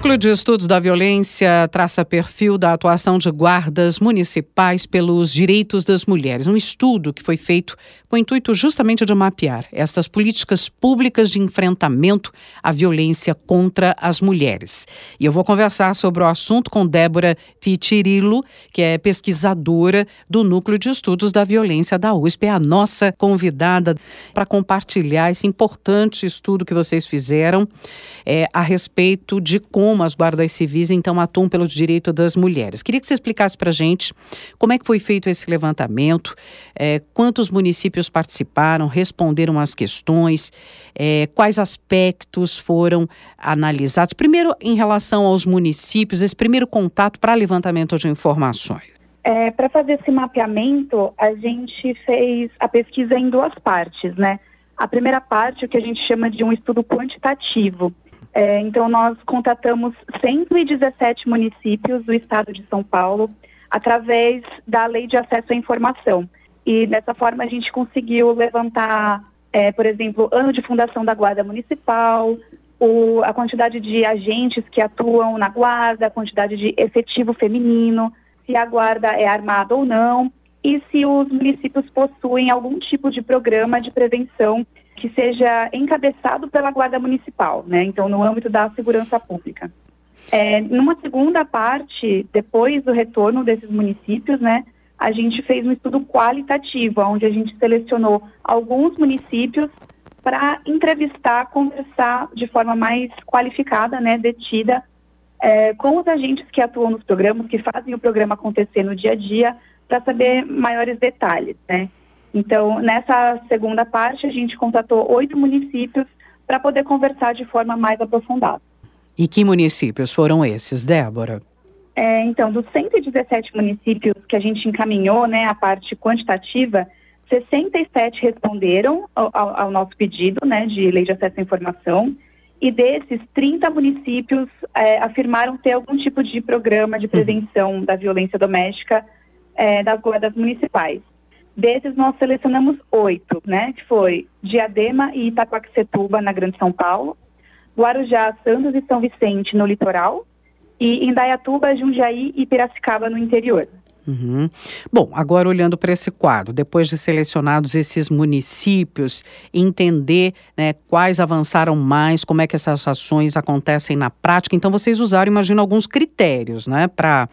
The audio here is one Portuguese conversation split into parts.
Núcleo de Estudos da Violência traça perfil da atuação de guardas municipais pelos direitos das mulheres. Um estudo que foi feito com o intuito justamente de mapear essas políticas públicas de enfrentamento à violência contra as mulheres. E eu vou conversar sobre o assunto com Débora Pitirilo, que é pesquisadora do Núcleo de Estudos da Violência da USP. É a nossa convidada para compartilhar esse importante estudo que vocês fizeram é, a respeito de como as guardas civis então atuam pelo direito das mulheres. Queria que você explicasse para a gente como é que foi feito esse levantamento, é, quantos municípios participaram, responderam às questões, é, quais aspectos foram analisados. Primeiro, em relação aos municípios, esse primeiro contato para levantamento de informações. É, para fazer esse mapeamento, a gente fez a pesquisa em duas partes, né? A primeira parte, o que a gente chama de um estudo quantitativo. É, então, nós contatamos 117 municípios do estado de São Paulo através da Lei de Acesso à Informação. E dessa forma a gente conseguiu levantar, é, por exemplo, ano de fundação da Guarda Municipal, o, a quantidade de agentes que atuam na guarda, a quantidade de efetivo feminino, se a guarda é armada ou não, e se os municípios possuem algum tipo de programa de prevenção que seja encabeçado pela Guarda Municipal, né? Então, no âmbito da segurança pública. É, numa segunda parte, depois do retorno desses municípios, né, a gente fez um estudo qualitativo, onde a gente selecionou alguns municípios para entrevistar, conversar de forma mais qualificada, né, detida, é, com os agentes que atuam nos programas, que fazem o programa acontecer no dia a dia, para saber maiores detalhes, né. Então, nessa segunda parte, a gente contatou oito municípios para poder conversar de forma mais aprofundada. E que municípios foram esses, Débora? É, então, dos 117 municípios que a gente encaminhou, né, a parte quantitativa, 67 responderam ao, ao, ao nosso pedido, né, de lei de acesso à informação, e desses, 30 municípios é, afirmaram ter algum tipo de programa de prevenção uhum. da violência doméstica é, das guardas municipais. Desses, nós selecionamos oito, né? Que foi Diadema e Itacoaxetuba, na Grande São Paulo, Guarujá, Santos e São Vicente, no litoral, e Indaiatuba, Jundiaí e Piracicaba, no interior. Uhum. Bom, agora olhando para esse quadro, depois de selecionados esses municípios, entender né, quais avançaram mais, como é que essas ações acontecem na prática. Então, vocês usaram, imagino, alguns critérios né, para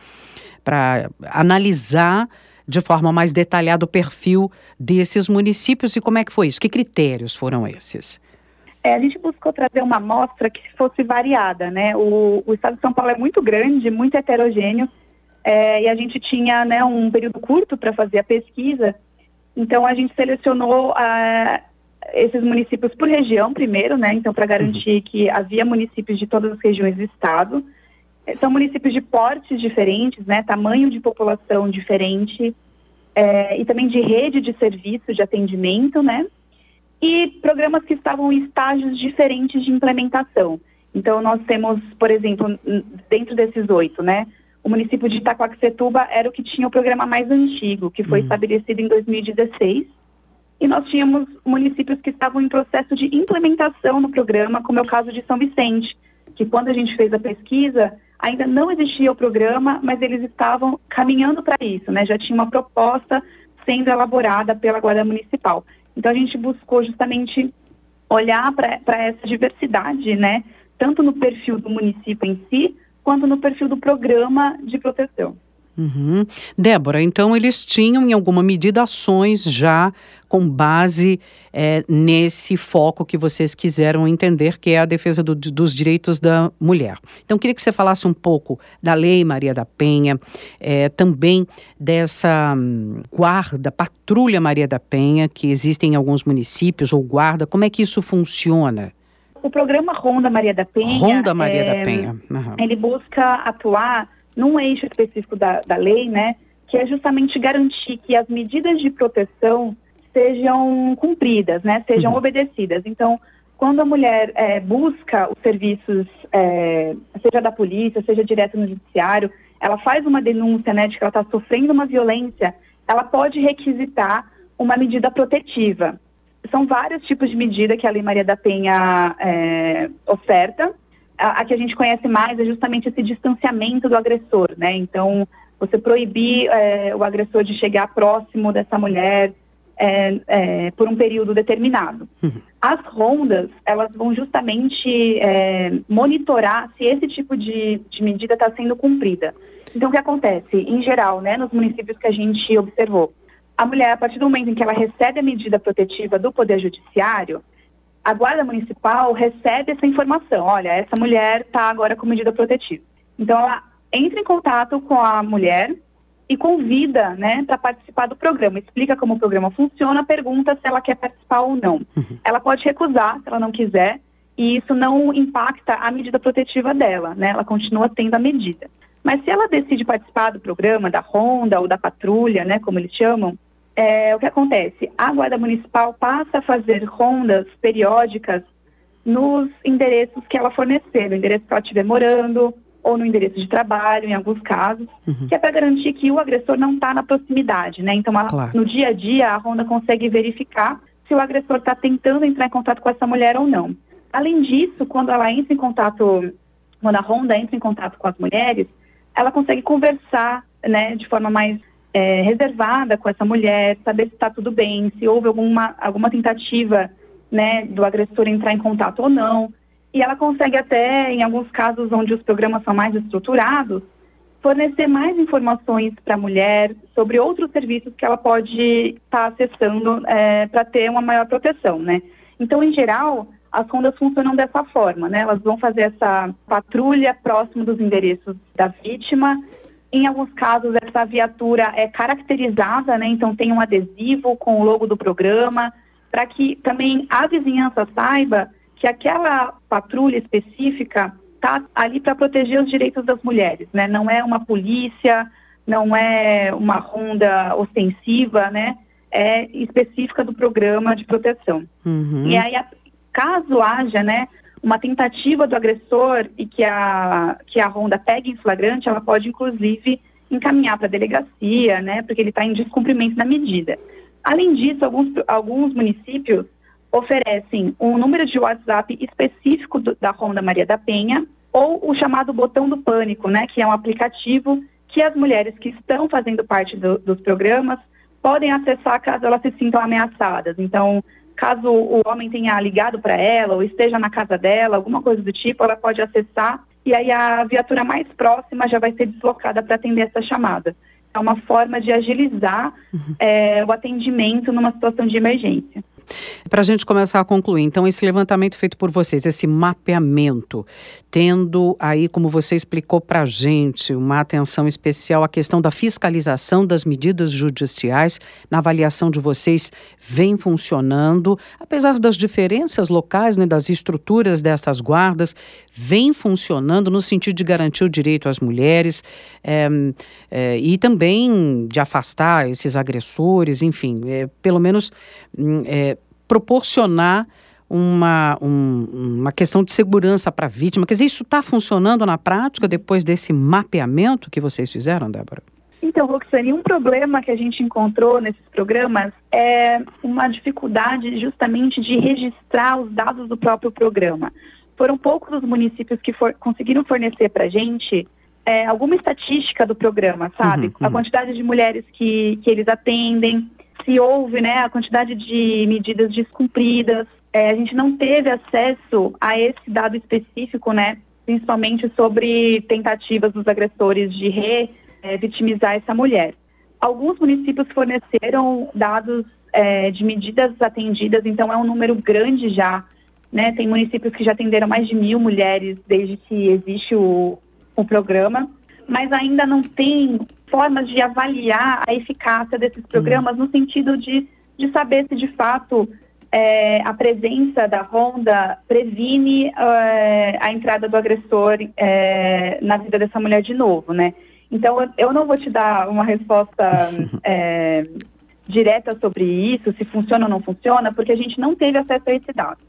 analisar de forma mais detalhada o perfil desses municípios e como é que foi isso? Que critérios foram esses? É, a gente buscou trazer uma amostra que fosse variada, né? O, o estado de São Paulo é muito grande, muito heterogêneo, é, e a gente tinha né, um período curto para fazer a pesquisa, então a gente selecionou uh, esses municípios por região primeiro, né? Então, para garantir uhum. que havia municípios de todas as regiões do estado. São municípios de portes diferentes, né? Tamanho de população diferente é, e também de rede de serviços de atendimento, né? E programas que estavam em estágios diferentes de implementação. Então, nós temos, por exemplo, dentro desses oito, né? O município de Itacoaxetuba era o que tinha o programa mais antigo, que foi uhum. estabelecido em 2016. E nós tínhamos municípios que estavam em processo de implementação no programa, como é o caso de São Vicente, que quando a gente fez a pesquisa, ainda não existia o programa, mas eles estavam caminhando para isso, né? Já tinha uma proposta sendo elaborada pela Guarda Municipal. Então a gente buscou justamente olhar para essa diversidade, né? Tanto no perfil do município em si, quanto no perfil do programa de proteção. Uhum. Débora, então eles tinham em alguma medida ações já com base é, nesse foco que vocês quiseram entender, que é a defesa do, dos direitos da mulher. Então, queria que você falasse um pouco da Lei Maria da Penha, é, também dessa hum, guarda, patrulha Maria da Penha, que existe em alguns municípios, ou guarda, como é que isso funciona? O programa Ronda Maria da Penha. Ronda Maria é, da Penha. Uhum. Ele busca atuar num eixo específico da, da lei, né, que é justamente garantir que as medidas de proteção sejam cumpridas, né, sejam uhum. obedecidas. Então, quando a mulher é, busca os serviços, é, seja da polícia, seja direto no judiciário, ela faz uma denúncia né, de que ela está sofrendo uma violência, ela pode requisitar uma medida protetiva. São vários tipos de medida que a Lei Maria da Penha é, oferta, a, a, que a gente conhece mais é justamente esse distanciamento do agressor, né? Então, você proibir é, o agressor de chegar próximo dessa mulher é, é, por um período determinado. Uhum. As rondas, elas vão justamente é, monitorar se esse tipo de, de medida está sendo cumprida. Então, o que acontece? Em geral, né, nos municípios que a gente observou, a mulher, a partir do momento em que ela recebe a medida protetiva do Poder Judiciário, a Guarda Municipal recebe essa informação. Olha, essa mulher está agora com medida protetiva. Então, ela entra em contato com a mulher e convida né, para participar do programa. Explica como o programa funciona, pergunta se ela quer participar ou não. Uhum. Ela pode recusar se ela não quiser, e isso não impacta a medida protetiva dela, né? Ela continua tendo a medida. Mas se ela decide participar do programa, da ronda ou da patrulha, né, como eles chamam, é, o que acontece? A Guarda Municipal passa a fazer rondas periódicas nos endereços que ela fornecer, no endereço que ela estiver morando, ou no endereço de trabalho, em alguns casos, uhum. que é para garantir que o agressor não está na proximidade, né? Então, a, claro. no dia a dia, a ronda consegue verificar se o agressor está tentando entrar em contato com essa mulher ou não. Além disso, quando ela entra em contato, quando a ronda entra em contato com as mulheres, ela consegue conversar, né, de forma mais é, reservada com essa mulher, saber se está tudo bem, se houve alguma, alguma tentativa né, do agressor entrar em contato ou não. E ela consegue até, em alguns casos onde os programas são mais estruturados, fornecer mais informações para a mulher sobre outros serviços que ela pode estar tá acessando é, para ter uma maior proteção, né? Então, em geral, as rondas funcionam dessa forma, né? Elas vão fazer essa patrulha próximo dos endereços da vítima em alguns casos, essa viatura é caracterizada, né? Então tem um adesivo com o logo do programa, para que também a vizinhança saiba que aquela patrulha específica está ali para proteger os direitos das mulheres, né? Não é uma polícia, não é uma ronda ostensiva, né? É específica do programa de proteção. Uhum. E aí, caso haja, né, uma tentativa do agressor e que a, que a ronda pegue em flagrante, ela pode, inclusive, encaminhar para a delegacia, né, porque ele está em descumprimento da medida. Além disso, alguns, alguns municípios oferecem um número de WhatsApp específico do, da Ronda Maria da Penha ou o chamado botão do pânico, né, que é um aplicativo que as mulheres que estão fazendo parte do, dos programas podem acessar caso elas se sintam ameaçadas. Então, caso o homem tenha ligado para ela ou esteja na casa dela, alguma coisa do tipo, ela pode acessar e aí a viatura mais próxima já vai ser deslocada para atender essa chamada. É uma forma de agilizar uhum. é, o atendimento numa situação de emergência. Para a gente começar a concluir, então, esse levantamento feito por vocês, esse mapeamento, tendo aí, como você explicou para a gente, uma atenção especial à questão da fiscalização das medidas judiciais, na avaliação de vocês, vem funcionando, apesar das diferenças locais, né, das estruturas dessas guardas, vem funcionando no sentido de garantir o direito às mulheres é, é, e também de afastar esses agressores, enfim, é, pelo menos hum, proporcionar uma, um, uma questão de segurança para a vítima. Quer dizer, isso está funcionando na prática depois desse mapeamento que vocês fizeram, Débora? Então, Roxane, um problema que a gente encontrou nesses programas é uma dificuldade justamente de registrar os dados do próprio programa. Foram poucos os municípios que for, conseguiram fornecer para a gente é, alguma estatística do programa, sabe? Uhum, uhum. A quantidade de mulheres que, que eles atendem, se houve né, a quantidade de medidas descumpridas. É, a gente não teve acesso a esse dado específico, né, principalmente sobre tentativas dos agressores de revitimizar é, essa mulher. Alguns municípios forneceram dados é, de medidas atendidas, então é um número grande já. Né? Tem municípios que já atenderam mais de mil mulheres desde que existe o, o programa, mas ainda não tem formas de avaliar a eficácia desses programas uhum. no sentido de, de saber se de fato é, a presença da ronda previne é, a entrada do agressor é, na vida dessa mulher de novo, né? Então, eu não vou te dar uma resposta é, direta sobre isso, se funciona ou não funciona, porque a gente não teve acesso a esse dado.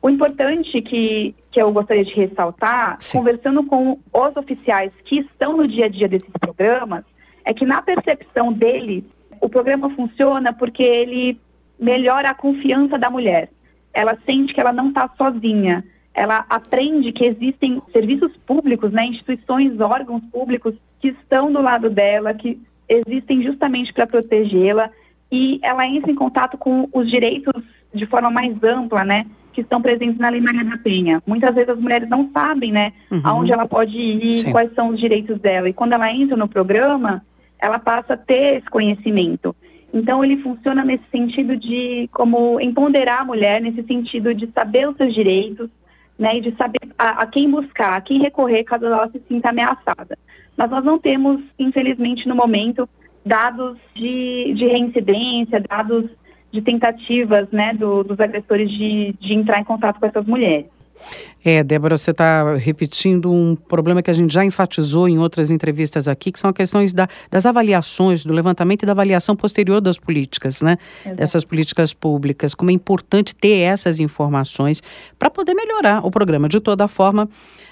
O importante que, que eu gostaria de ressaltar, Sim. conversando com os oficiais que estão no dia a dia desses programas, é que na percepção deles, o programa funciona porque ele melhora a confiança da mulher. Ela sente que ela não está sozinha. ela aprende que existem serviços públicos, né, instituições, órgãos públicos que estão do lado dela, que existem justamente para protegê-la e ela entra em contato com os direitos de forma mais ampla, né, que estão presentes na Lei Maria da Penha. Muitas vezes as mulheres não sabem, né, uhum. aonde ela pode ir, Sim. quais são os direitos dela. E quando ela entra no programa, ela passa a ter esse conhecimento. Então ele funciona nesse sentido de como empoderar a mulher, nesse sentido de saber os seus direitos, né, e de saber a, a quem buscar, a quem recorrer caso ela se sinta ameaçada. Mas nós não temos, infelizmente, no momento, dados de, de reincidência, dados de tentativas né, do, dos agressores de, de entrar em contato com essas mulheres. É, Débora, você está repetindo um problema que a gente já enfatizou em outras entrevistas aqui, que são as questões da, das avaliações, do levantamento e da avaliação posterior das políticas, né? Exato. Dessas políticas públicas. Como é importante ter essas informações para poder melhorar o programa. De toda forma,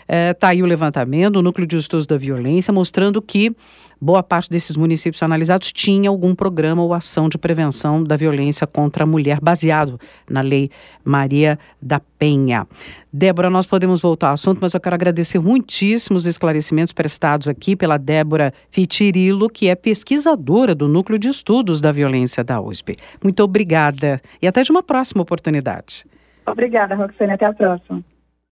Está é, aí o levantamento, o Núcleo de Estudos da Violência, mostrando que boa parte desses municípios analisados tinha algum programa ou ação de prevenção da violência contra a mulher, baseado na Lei Maria da Penha. Débora, nós podemos voltar ao assunto, mas eu quero agradecer muitíssimo os esclarecimentos prestados aqui pela Débora Fitirilo, que é pesquisadora do Núcleo de Estudos da Violência da USP. Muito obrigada e até de uma próxima oportunidade. Obrigada, Roxane. Até a próxima.